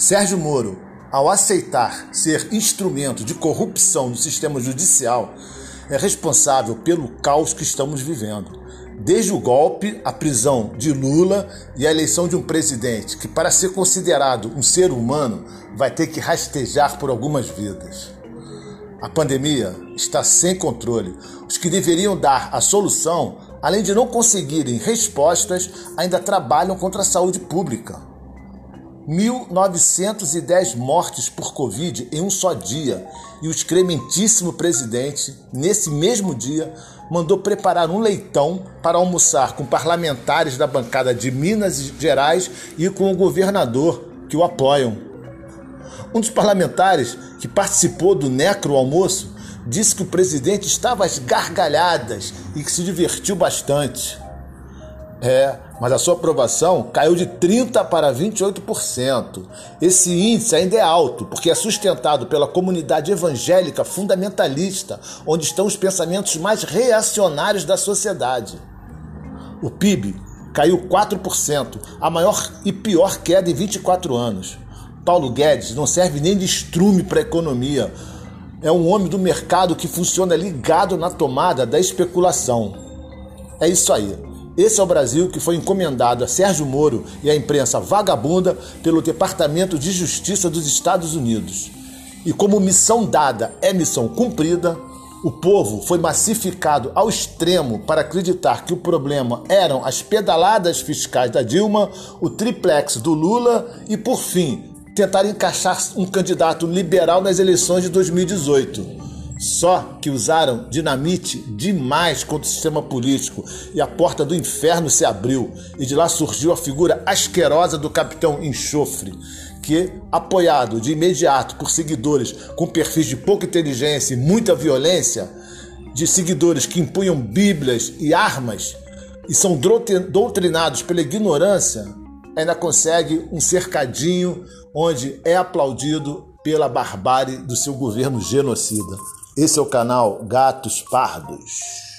Sérgio Moro, ao aceitar ser instrumento de corrupção no sistema judicial, é responsável pelo caos que estamos vivendo. Desde o golpe, a prisão de Lula e a eleição de um presidente que, para ser considerado um ser humano, vai ter que rastejar por algumas vidas. A pandemia está sem controle. Os que deveriam dar a solução, além de não conseguirem respostas, ainda trabalham contra a saúde pública. 1.910 mortes por Covid em um só dia. E o excrementíssimo presidente, nesse mesmo dia, mandou preparar um leitão para almoçar com parlamentares da bancada de Minas Gerais e com o governador que o apoiam. Um dos parlamentares que participou do necro almoço disse que o presidente estava às gargalhadas e que se divertiu bastante. É, mas a sua aprovação caiu de 30% para 28%. Esse índice ainda é alto, porque é sustentado pela comunidade evangélica fundamentalista, onde estão os pensamentos mais reacionários da sociedade. O PIB caiu 4%, a maior e pior queda em 24 anos. Paulo Guedes não serve nem de estrume para a economia. É um homem do mercado que funciona ligado na tomada da especulação. É isso aí. Esse é o Brasil que foi encomendado a Sérgio Moro e à imprensa vagabunda pelo Departamento de Justiça dos Estados Unidos. E como missão dada é missão cumprida, o povo foi massificado ao extremo para acreditar que o problema eram as pedaladas fiscais da Dilma, o triplex do Lula e, por fim, tentar encaixar um candidato liberal nas eleições de 2018. Só que usaram dinamite demais contra o sistema político e a porta do inferno se abriu e de lá surgiu a figura asquerosa do capitão Enxofre, que, apoiado de imediato por seguidores com perfis de pouca inteligência e muita violência, de seguidores que impunham bíblias e armas e são doutrinados pela ignorância, ainda consegue um cercadinho onde é aplaudido pela barbárie do seu governo genocida. Esse é o canal Gatos Pardos.